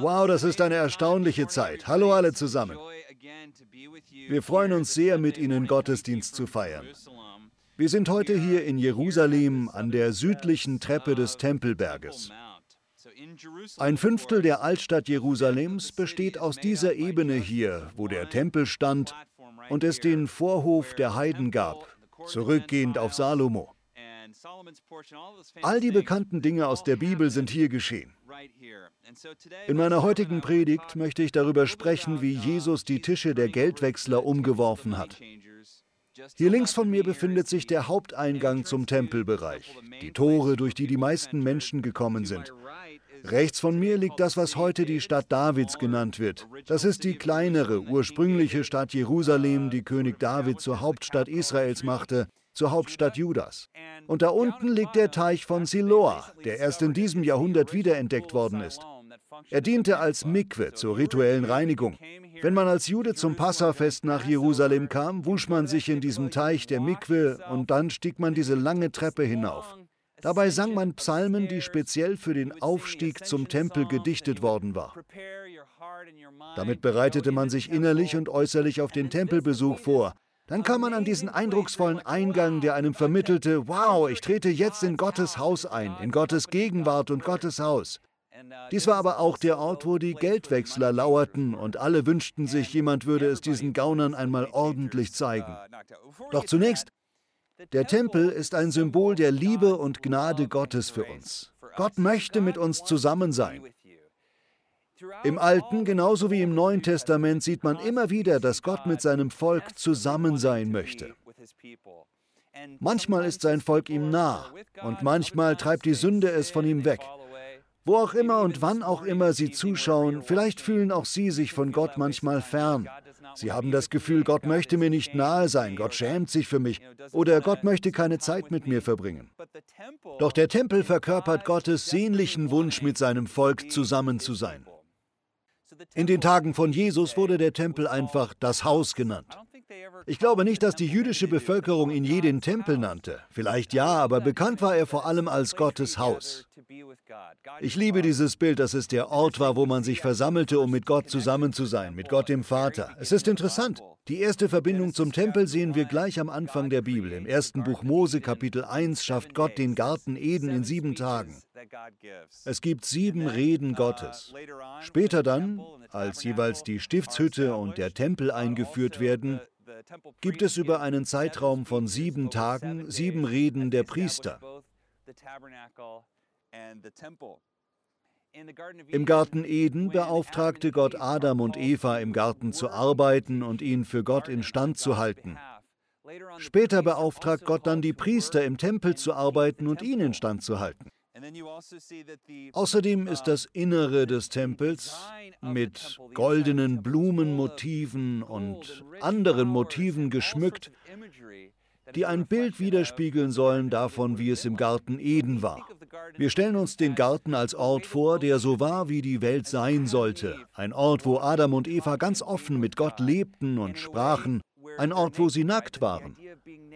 Wow, das ist eine erstaunliche Zeit. Hallo alle zusammen. Wir freuen uns sehr, mit Ihnen Gottesdienst zu feiern. Wir sind heute hier in Jerusalem an der südlichen Treppe des Tempelberges. Ein Fünftel der Altstadt Jerusalems besteht aus dieser Ebene hier, wo der Tempel stand und es den Vorhof der Heiden gab, zurückgehend auf Salomo. All die bekannten Dinge aus der Bibel sind hier geschehen. In meiner heutigen Predigt möchte ich darüber sprechen, wie Jesus die Tische der Geldwechsler umgeworfen hat. Hier links von mir befindet sich der Haupteingang zum Tempelbereich, die Tore, durch die die meisten Menschen gekommen sind. Rechts von mir liegt das, was heute die Stadt Davids genannt wird. Das ist die kleinere, ursprüngliche Stadt Jerusalem, die König David zur Hauptstadt Israels machte zur Hauptstadt Judas. Und da unten liegt der Teich von Siloa, der erst in diesem Jahrhundert wiederentdeckt worden ist. Er diente als Mikwe zur rituellen Reinigung. Wenn man als Jude zum Passafest nach Jerusalem kam, wusch man sich in diesem Teich der Mikwe und dann stieg man diese lange Treppe hinauf. Dabei sang man Psalmen, die speziell für den Aufstieg zum Tempel gedichtet worden war. Damit bereitete man sich innerlich und äußerlich auf den Tempelbesuch vor. Dann kam man an diesen eindrucksvollen Eingang, der einem vermittelte, wow, ich trete jetzt in Gottes Haus ein, in Gottes Gegenwart und Gottes Haus. Dies war aber auch der Ort, wo die Geldwechsler lauerten und alle wünschten sich, jemand würde es diesen Gaunern einmal ordentlich zeigen. Doch zunächst, der Tempel ist ein Symbol der Liebe und Gnade Gottes für uns. Gott möchte mit uns zusammen sein. Im Alten genauso wie im Neuen Testament sieht man immer wieder, dass Gott mit seinem Volk zusammen sein möchte. Manchmal ist sein Volk ihm nah und manchmal treibt die Sünde es von ihm weg. Wo auch immer und wann auch immer Sie zuschauen, vielleicht fühlen auch Sie sich von Gott manchmal fern. Sie haben das Gefühl, Gott möchte mir nicht nahe sein, Gott schämt sich für mich oder Gott möchte keine Zeit mit mir verbringen. Doch der Tempel verkörpert Gottes sehnlichen Wunsch, mit seinem Volk zusammen zu sein. In den Tagen von Jesus wurde der Tempel einfach das Haus genannt. Ich glaube nicht, dass die jüdische Bevölkerung ihn je den Tempel nannte. Vielleicht ja, aber bekannt war er vor allem als Gottes Haus. Ich liebe dieses Bild, dass es der Ort war, wo man sich versammelte, um mit Gott zusammen zu sein, mit Gott dem Vater. Es ist interessant. Die erste Verbindung zum Tempel sehen wir gleich am Anfang der Bibel. Im ersten Buch Mose Kapitel 1 schafft Gott den Garten Eden in sieben Tagen. Es gibt sieben Reden Gottes. Später dann, als jeweils die Stiftshütte und der Tempel eingeführt werden, gibt es über einen Zeitraum von sieben Tagen sieben Reden der Priester. Im Garten Eden beauftragte Gott Adam und Eva im Garten zu arbeiten und ihn für Gott instand zu halten. Später beauftragt Gott dann die Priester im Tempel zu arbeiten und ihn instand zu halten. Also Außerdem ist das Innere des Tempels mit goldenen Blumenmotiven und anderen Motiven geschmückt, die ein Bild widerspiegeln sollen davon, wie es im Garten Eden war. Wir stellen uns den Garten als Ort vor, der so war, wie die Welt sein sollte. Ein Ort, wo Adam und Eva ganz offen mit Gott lebten und sprachen. Ein Ort, wo sie nackt waren.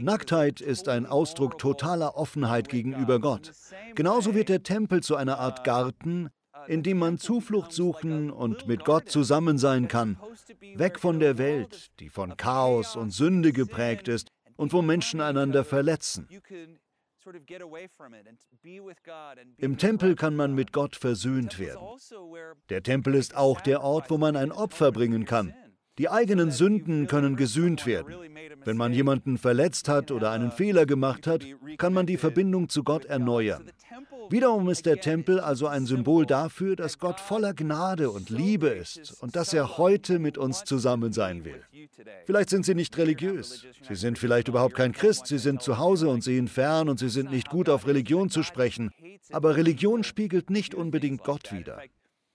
Nacktheit ist ein Ausdruck totaler Offenheit gegenüber Gott. Genauso wird der Tempel zu einer Art Garten, in dem man Zuflucht suchen und mit Gott zusammen sein kann, weg von der Welt, die von Chaos und Sünde geprägt ist und wo Menschen einander verletzen. Im Tempel kann man mit Gott versöhnt werden. Der Tempel ist auch der Ort, wo man ein Opfer bringen kann. Die eigenen Sünden können gesühnt werden. Wenn man jemanden verletzt hat oder einen Fehler gemacht hat, kann man die Verbindung zu Gott erneuern. Wiederum ist der Tempel also ein Symbol dafür, dass Gott voller Gnade und Liebe ist und dass er heute mit uns zusammen sein will. Vielleicht sind Sie nicht religiös. Sie sind vielleicht überhaupt kein Christ. Sie sind zu Hause und sehen fern und Sie sind nicht gut auf Religion zu sprechen. Aber Religion spiegelt nicht unbedingt Gott wider.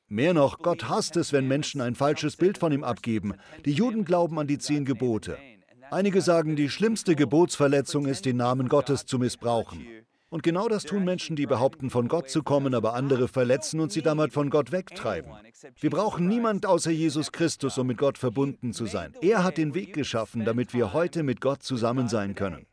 Mehr noch, Gott hasst es, wenn Menschen ein falsches Bild von ihm abgeben. Die Juden glauben an die zehn Gebote. Einige sagen, die schlimmste Gebotsverletzung ist, den Namen Gottes zu missbrauchen. Und genau das tun Menschen, die behaupten, von Gott zu kommen, aber andere verletzen und sie damit von Gott wegtreiben. Wir brauchen niemand außer Jesus Christus, um mit Gott verbunden zu sein. Er hat den Weg geschaffen, damit wir heute mit Gott zusammen sein können.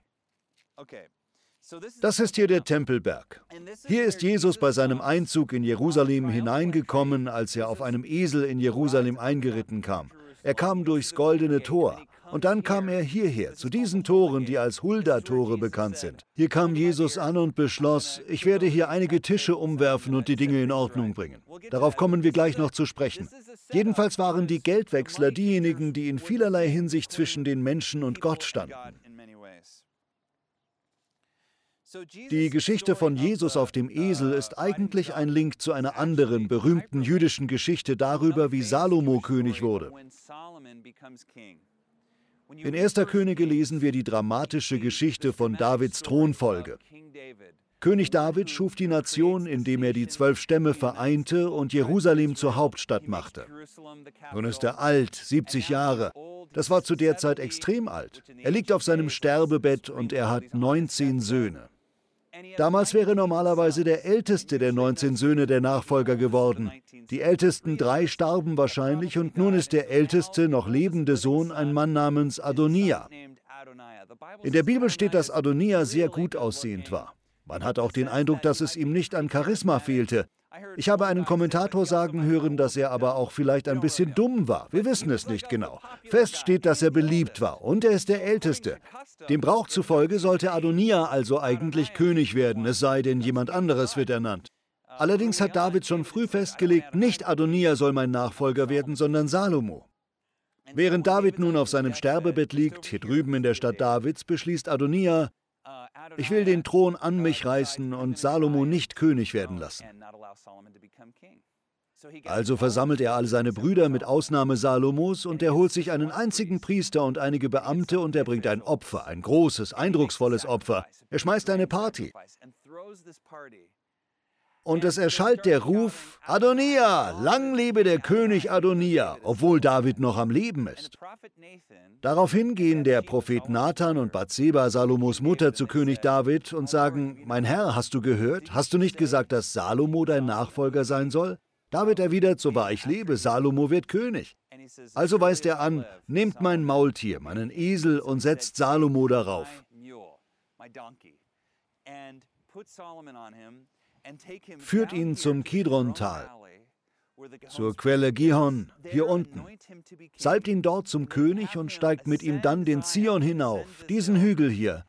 Das ist hier der Tempelberg. Hier ist Jesus bei seinem Einzug in Jerusalem hineingekommen, als er auf einem Esel in Jerusalem eingeritten kam. Er kam durchs goldene Tor. Und dann kam er hierher, zu diesen Toren, die als Hulda-Tore bekannt sind. Hier kam Jesus an und beschloss, ich werde hier einige Tische umwerfen und die Dinge in Ordnung bringen. Darauf kommen wir gleich noch zu sprechen. Jedenfalls waren die Geldwechsler diejenigen, die in vielerlei Hinsicht zwischen den Menschen und Gott standen. Die Geschichte von Jesus auf dem Esel ist eigentlich ein Link zu einer anderen berühmten jüdischen Geschichte darüber, wie Salomo König wurde. In 1. Könige lesen wir die dramatische Geschichte von Davids Thronfolge. König David schuf die Nation, indem er die zwölf Stämme vereinte und Jerusalem zur Hauptstadt machte. Nun ist er alt, 70 Jahre. Das war zu der Zeit extrem alt. Er liegt auf seinem Sterbebett und er hat 19 Söhne. Damals wäre normalerweise der älteste der 19 Söhne der Nachfolger geworden. Die ältesten drei starben wahrscheinlich und nun ist der älteste noch lebende Sohn ein Mann namens Adonia. In der Bibel steht, dass Adonia sehr gut aussehend war. Man hat auch den Eindruck, dass es ihm nicht an Charisma fehlte. Ich habe einen Kommentator sagen hören, dass er aber auch vielleicht ein bisschen dumm war. Wir wissen es nicht genau. Fest steht, dass er beliebt war und er ist der Älteste. Dem Brauch zufolge sollte Adonia also eigentlich König werden, es sei denn, jemand anderes wird ernannt. Allerdings hat David schon früh festgelegt, nicht Adonia soll mein Nachfolger werden, sondern Salomo. Während David nun auf seinem Sterbebett liegt, hier drüben in der Stadt Davids, beschließt Adonia, ich will den Thron an mich reißen und Salomo nicht König werden lassen. Also versammelt er alle seine Brüder mit Ausnahme Salomos und er holt sich einen einzigen Priester und einige Beamte und er bringt ein Opfer, ein großes, eindrucksvolles Opfer. Er schmeißt eine Party. Und es erschallt der Ruf, Adonia, lang lebe der König Adonia, obwohl David noch am Leben ist. Daraufhin gehen der Prophet Nathan und Bathseba, Salomos Mutter, zu König David und sagen, mein Herr, hast du gehört? Hast du nicht gesagt, dass Salomo dein Nachfolger sein soll? David erwidert, so wahr ich lebe, Salomo wird König. Also weist er an, nehmt mein Maultier, meinen Esel und setzt Salomo darauf führt ihn zum Kidron-Tal, zur Quelle Gihon, hier unten. Salbt ihn dort zum König und steigt mit ihm dann den Zion hinauf, diesen Hügel hier,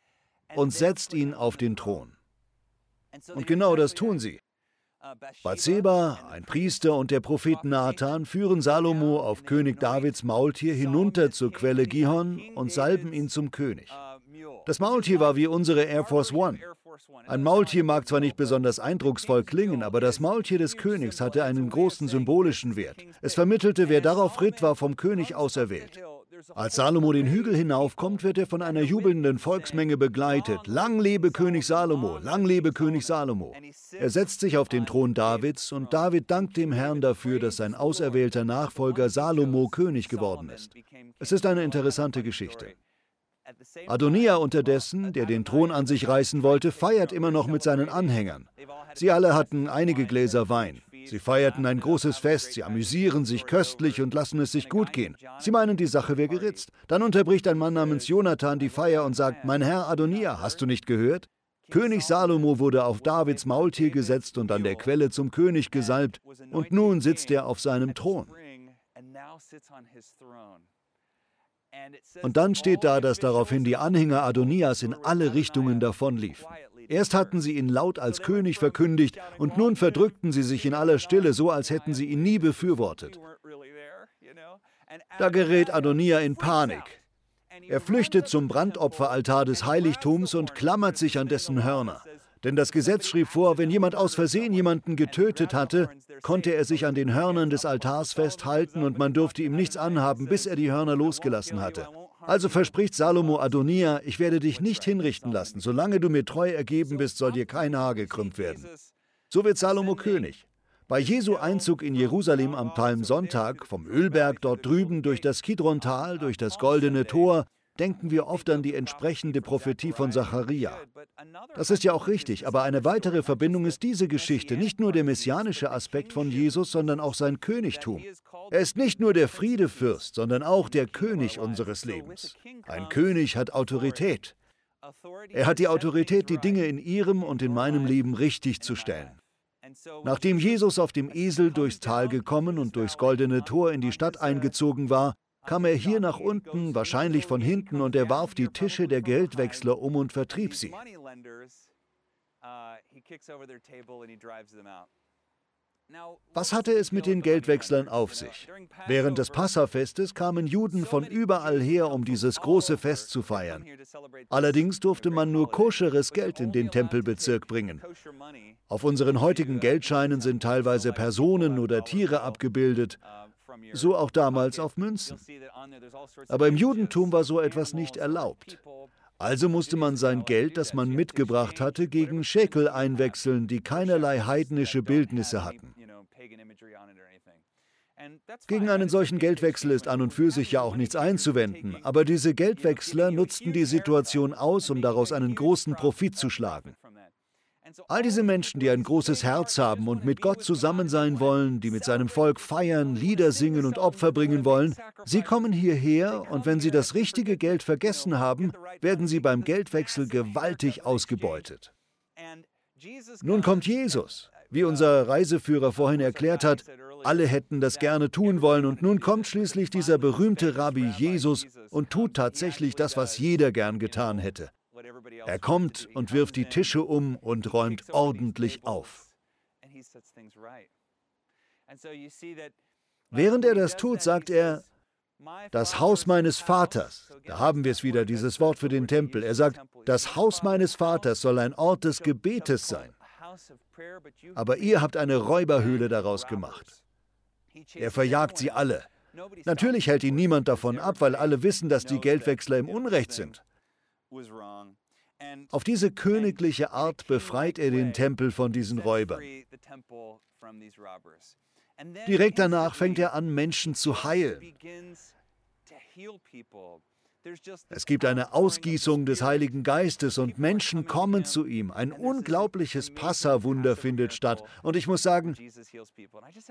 und setzt ihn auf den Thron. Und genau das tun sie. Bathseba, ein Priester und der Prophet Nathan führen Salomo auf König Davids Maultier hinunter zur Quelle Gihon und salben ihn zum König. Das Maultier war wie unsere Air Force One. Ein Maultier mag zwar nicht besonders eindrucksvoll klingen, aber das Maultier des Königs hatte einen großen symbolischen Wert. Es vermittelte, wer darauf ritt, war vom König auserwählt. Als Salomo den Hügel hinaufkommt, wird er von einer jubelnden Volksmenge begleitet. Lang lebe König Salomo, lang lebe König Salomo. Er setzt sich auf den Thron Davids und David dankt dem Herrn dafür, dass sein auserwählter Nachfolger Salomo König geworden ist. Es ist eine interessante Geschichte. Adonia unterdessen, der den Thron an sich reißen wollte, feiert immer noch mit seinen Anhängern. Sie alle hatten einige Gläser Wein. Sie feierten ein großes Fest, sie amüsieren sich köstlich und lassen es sich gut gehen. Sie meinen, die Sache wäre geritzt. Dann unterbricht ein Mann namens Jonathan die Feier und sagt, mein Herr Adonia, hast du nicht gehört? König Salomo wurde auf Davids Maultier gesetzt und an der Quelle zum König gesalbt, und nun sitzt er auf seinem Thron. Und dann steht da, dass daraufhin die Anhänger Adonias in alle Richtungen davonliefen. Erst hatten sie ihn laut als König verkündigt und nun verdrückten sie sich in aller Stille, so als hätten sie ihn nie befürwortet. Da gerät Adonia in Panik. Er flüchtet zum Brandopferaltar des Heiligtums und klammert sich an dessen Hörner. Denn das Gesetz schrieb vor, wenn jemand aus Versehen jemanden getötet hatte, konnte er sich an den Hörnern des Altars festhalten und man durfte ihm nichts anhaben, bis er die Hörner losgelassen hatte. Also verspricht Salomo Adonia, ich werde dich nicht hinrichten lassen. Solange du mir treu ergeben bist, soll dir kein Haar gekrümmt werden. So wird Salomo König. Bei Jesu Einzug in Jerusalem am Palmsonntag, vom Ölberg dort drüben durch das Kidrontal, durch das Goldene Tor, denken wir oft an die entsprechende Prophetie von Zacharia. Das ist ja auch richtig, aber eine weitere Verbindung ist diese Geschichte, nicht nur der messianische Aspekt von Jesus, sondern auch sein Königtum. Er ist nicht nur der Friedefürst, sondern auch der König unseres Lebens. Ein König hat Autorität. Er hat die Autorität, die Dinge in Ihrem und in meinem Leben richtig zu stellen. Nachdem Jesus auf dem Esel durchs Tal gekommen und durchs goldene Tor in die Stadt eingezogen war, kam er hier nach unten, wahrscheinlich von hinten, und er warf die Tische der Geldwechsler um und vertrieb sie. Was hatte es mit den Geldwechslern auf sich? Während des Passafestes kamen Juden von überall her, um dieses große Fest zu feiern. Allerdings durfte man nur koscheres Geld in den Tempelbezirk bringen. Auf unseren heutigen Geldscheinen sind teilweise Personen oder Tiere abgebildet, so auch damals auf Münzen. Aber im Judentum war so etwas nicht erlaubt. Also musste man sein Geld, das man mitgebracht hatte, gegen Schekel einwechseln, die keinerlei heidnische Bildnisse hatten. Gegen einen solchen Geldwechsel ist an und für sich ja auch nichts einzuwenden, aber diese Geldwechsler nutzten die Situation aus, um daraus einen großen Profit zu schlagen. All diese Menschen, die ein großes Herz haben und mit Gott zusammen sein wollen, die mit seinem Volk feiern, Lieder singen und Opfer bringen wollen, sie kommen hierher und wenn sie das richtige Geld vergessen haben, werden sie beim Geldwechsel gewaltig ausgebeutet. Nun kommt Jesus. Wie unser Reiseführer vorhin erklärt hat, alle hätten das gerne tun wollen und nun kommt schließlich dieser berühmte Rabbi Jesus und tut tatsächlich das, was jeder gern getan hätte. Er kommt und wirft die Tische um und räumt ordentlich auf. Während er das tut, sagt er, das Haus meines Vaters, da haben wir es wieder, dieses Wort für den Tempel. Er sagt, das Haus meines Vaters soll ein Ort des Gebetes sein. Aber ihr habt eine Räuberhöhle daraus gemacht. Er verjagt sie alle. Natürlich hält ihn niemand davon ab, weil alle wissen, dass die Geldwechsler im Unrecht sind. Auf diese königliche Art befreit er den Tempel von diesen Räubern. Direkt danach fängt er an, Menschen zu heilen. Es gibt eine Ausgießung des Heiligen Geistes und Menschen kommen zu ihm. Ein unglaubliches Passawunder findet statt. Und ich muss sagen,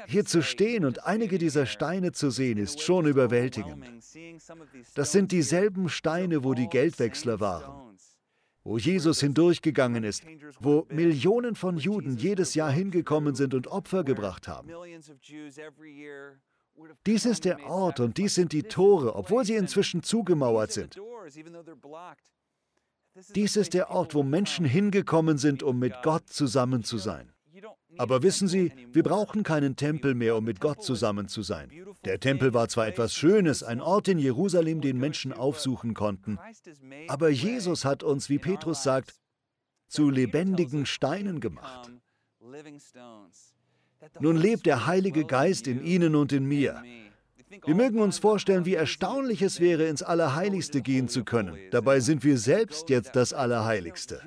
hier zu stehen und einige dieser Steine zu sehen, ist schon überwältigend. Das sind dieselben Steine, wo die Geldwechsler waren wo Jesus hindurchgegangen ist, wo Millionen von Juden jedes Jahr hingekommen sind und Opfer gebracht haben. Dies ist der Ort und dies sind die Tore, obwohl sie inzwischen zugemauert sind. Dies ist der Ort, wo Menschen hingekommen sind, um mit Gott zusammen zu sein. Aber wissen Sie, wir brauchen keinen Tempel mehr, um mit Gott zusammen zu sein. Der Tempel war zwar etwas Schönes, ein Ort in Jerusalem, den Menschen aufsuchen konnten, aber Jesus hat uns, wie Petrus sagt, zu lebendigen Steinen gemacht. Nun lebt der Heilige Geist in Ihnen und in mir. Wir mögen uns vorstellen, wie erstaunlich es wäre, ins Allerheiligste gehen zu können. Dabei sind wir selbst jetzt das Allerheiligste.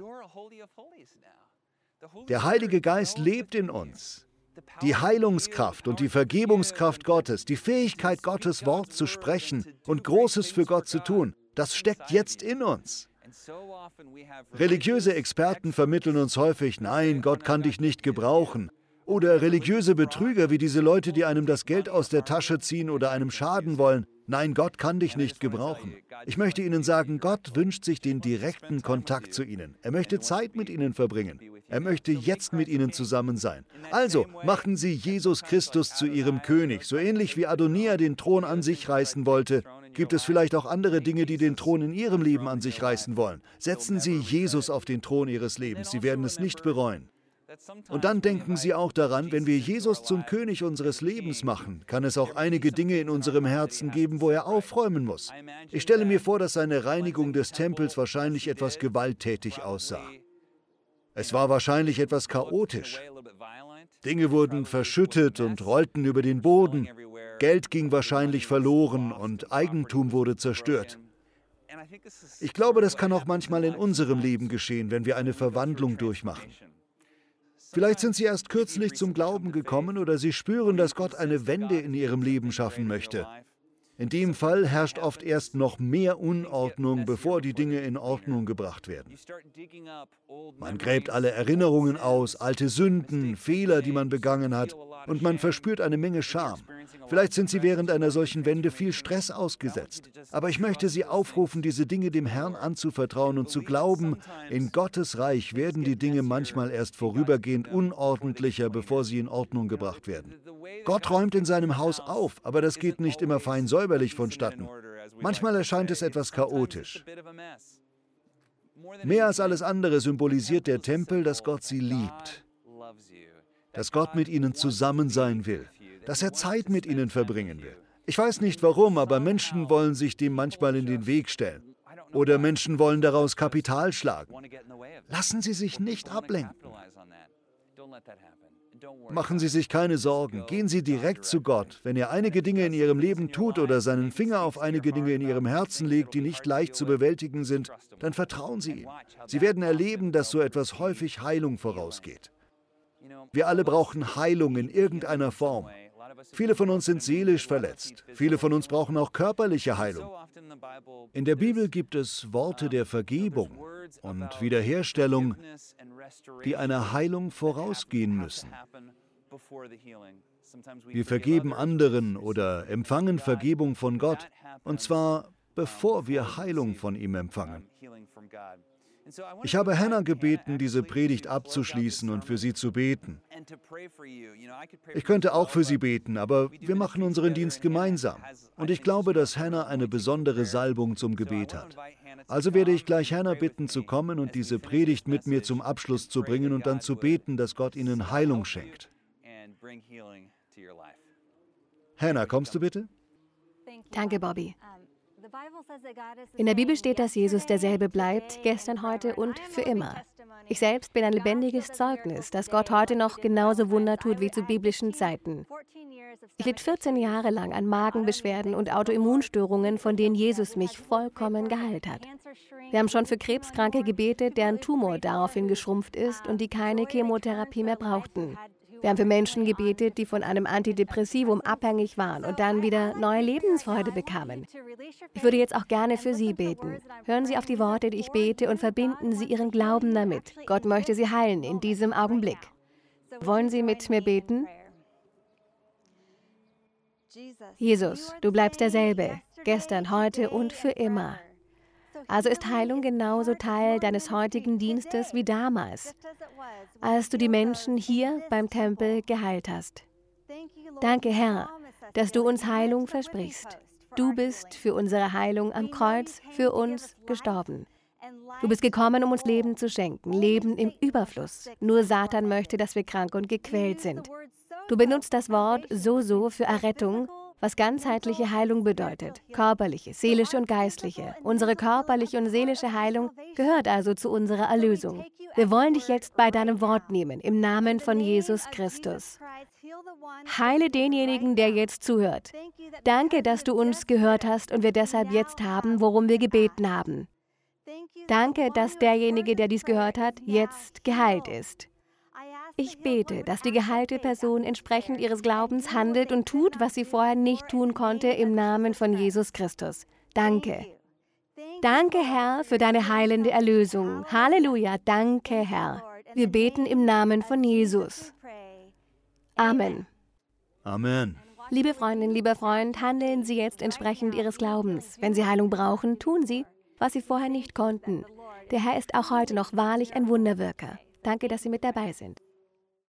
Der Heilige Geist lebt in uns. Die Heilungskraft und die Vergebungskraft Gottes, die Fähigkeit Gottes Wort zu sprechen und Großes für Gott zu tun, das steckt jetzt in uns. Religiöse Experten vermitteln uns häufig, nein, Gott kann dich nicht gebrauchen. Oder religiöse Betrüger wie diese Leute, die einem das Geld aus der Tasche ziehen oder einem schaden wollen. Nein, Gott kann dich nicht gebrauchen. Ich möchte Ihnen sagen, Gott wünscht sich den direkten Kontakt zu Ihnen. Er möchte Zeit mit Ihnen verbringen. Er möchte jetzt mit Ihnen zusammen sein. Also machen Sie Jesus Christus zu Ihrem König. So ähnlich wie Adonia den Thron an sich reißen wollte, gibt es vielleicht auch andere Dinge, die den Thron in Ihrem Leben an sich reißen wollen. Setzen Sie Jesus auf den Thron Ihres Lebens. Sie werden es nicht bereuen. Und dann denken Sie auch daran, wenn wir Jesus zum König unseres Lebens machen, kann es auch einige Dinge in unserem Herzen geben, wo er aufräumen muss. Ich stelle mir vor, dass seine Reinigung des Tempels wahrscheinlich etwas gewalttätig aussah. Es war wahrscheinlich etwas chaotisch. Dinge wurden verschüttet und rollten über den Boden. Geld ging wahrscheinlich verloren und Eigentum wurde zerstört. Ich glaube, das kann auch manchmal in unserem Leben geschehen, wenn wir eine Verwandlung durchmachen. Vielleicht sind Sie erst kürzlich zum Glauben gekommen oder Sie spüren, dass Gott eine Wende in Ihrem Leben schaffen möchte. In dem Fall herrscht oft erst noch mehr Unordnung, bevor die Dinge in Ordnung gebracht werden. Man gräbt alle Erinnerungen aus, alte Sünden, Fehler, die man begangen hat, und man verspürt eine Menge Scham. Vielleicht sind Sie während einer solchen Wende viel Stress ausgesetzt. Aber ich möchte Sie aufrufen, diese Dinge dem Herrn anzuvertrauen und zu glauben, in Gottes Reich werden die Dinge manchmal erst vorübergehend unordentlicher, bevor sie in Ordnung gebracht werden. Gott räumt in seinem Haus auf, aber das geht nicht immer fein säuberlich vonstatten. Manchmal erscheint es etwas chaotisch. Mehr als alles andere symbolisiert der Tempel, dass Gott sie liebt, dass Gott mit ihnen zusammen sein will, dass er Zeit mit ihnen verbringen will. Ich weiß nicht warum, aber Menschen wollen sich dem manchmal in den Weg stellen. Oder Menschen wollen daraus Kapital schlagen. Lassen Sie sich nicht ablenken. Machen Sie sich keine Sorgen. Gehen Sie direkt zu Gott. Wenn er einige Dinge in Ihrem Leben tut oder seinen Finger auf einige Dinge in Ihrem Herzen legt, die nicht leicht zu bewältigen sind, dann vertrauen Sie ihm. Sie werden erleben, dass so etwas häufig Heilung vorausgeht. Wir alle brauchen Heilung in irgendeiner Form. Viele von uns sind seelisch verletzt. Viele von uns brauchen auch körperliche Heilung. In der Bibel gibt es Worte der Vergebung und Wiederherstellung, die einer Heilung vorausgehen müssen. Wir vergeben anderen oder empfangen Vergebung von Gott, und zwar bevor wir Heilung von ihm empfangen. Ich habe Hannah gebeten, diese Predigt abzuschließen und für sie zu beten. Ich könnte auch für sie beten, aber wir machen unseren Dienst gemeinsam. Und ich glaube, dass Hannah eine besondere Salbung zum Gebet hat. Also werde ich gleich Hannah bitten, zu kommen und diese Predigt mit mir zum Abschluss zu bringen und dann zu beten, dass Gott ihnen Heilung schenkt. Hannah, kommst du bitte? Danke, Bobby. In der Bibel steht, dass Jesus derselbe bleibt, gestern, heute und für immer. Ich selbst bin ein lebendiges Zeugnis, dass Gott heute noch genauso Wunder tut wie zu biblischen Zeiten. Ich litt 14 Jahre lang an Magenbeschwerden und Autoimmunstörungen, von denen Jesus mich vollkommen geheilt hat. Wir haben schon für Krebskranke gebetet, deren Tumor daraufhin geschrumpft ist und die keine Chemotherapie mehr brauchten. Wir haben für Menschen gebetet, die von einem Antidepressivum abhängig waren und dann wieder neue Lebensfreude bekamen. Ich würde jetzt auch gerne für Sie beten. Hören Sie auf die Worte, die ich bete, und verbinden Sie Ihren Glauben damit. Gott möchte Sie heilen in diesem Augenblick. Wollen Sie mit mir beten? Jesus, du bleibst derselbe, gestern, heute und für immer. Also ist Heilung genauso Teil deines heutigen Dienstes wie damals, als du die Menschen hier beim Tempel geheilt hast. Danke, Herr, dass du uns Heilung versprichst. Du bist für unsere Heilung am Kreuz für uns gestorben. Du bist gekommen, um uns Leben zu schenken, Leben im Überfluss. Nur Satan möchte, dass wir krank und gequält sind. Du benutzt das Wort so so für Errettung was ganzheitliche Heilung bedeutet. Körperliche, seelische und geistliche. Unsere körperliche und seelische Heilung gehört also zu unserer Erlösung. Wir wollen dich jetzt bei deinem Wort nehmen, im Namen von Jesus Christus. Heile denjenigen, der jetzt zuhört. Danke, dass du uns gehört hast und wir deshalb jetzt haben, worum wir gebeten haben. Danke, dass derjenige, der dies gehört hat, jetzt geheilt ist. Ich bete, dass die geheilte Person entsprechend ihres Glaubens handelt und tut, was sie vorher nicht tun konnte, im Namen von Jesus Christus. Danke. Danke, Herr, für deine heilende Erlösung. Halleluja, danke, Herr. Wir beten im Namen von Jesus. Amen. Amen. Liebe Freundin, lieber Freund, handeln Sie jetzt entsprechend Ihres Glaubens. Wenn Sie Heilung brauchen, tun Sie, was Sie vorher nicht konnten. Der Herr ist auch heute noch wahrlich ein Wunderwirker. Danke, dass Sie mit dabei sind.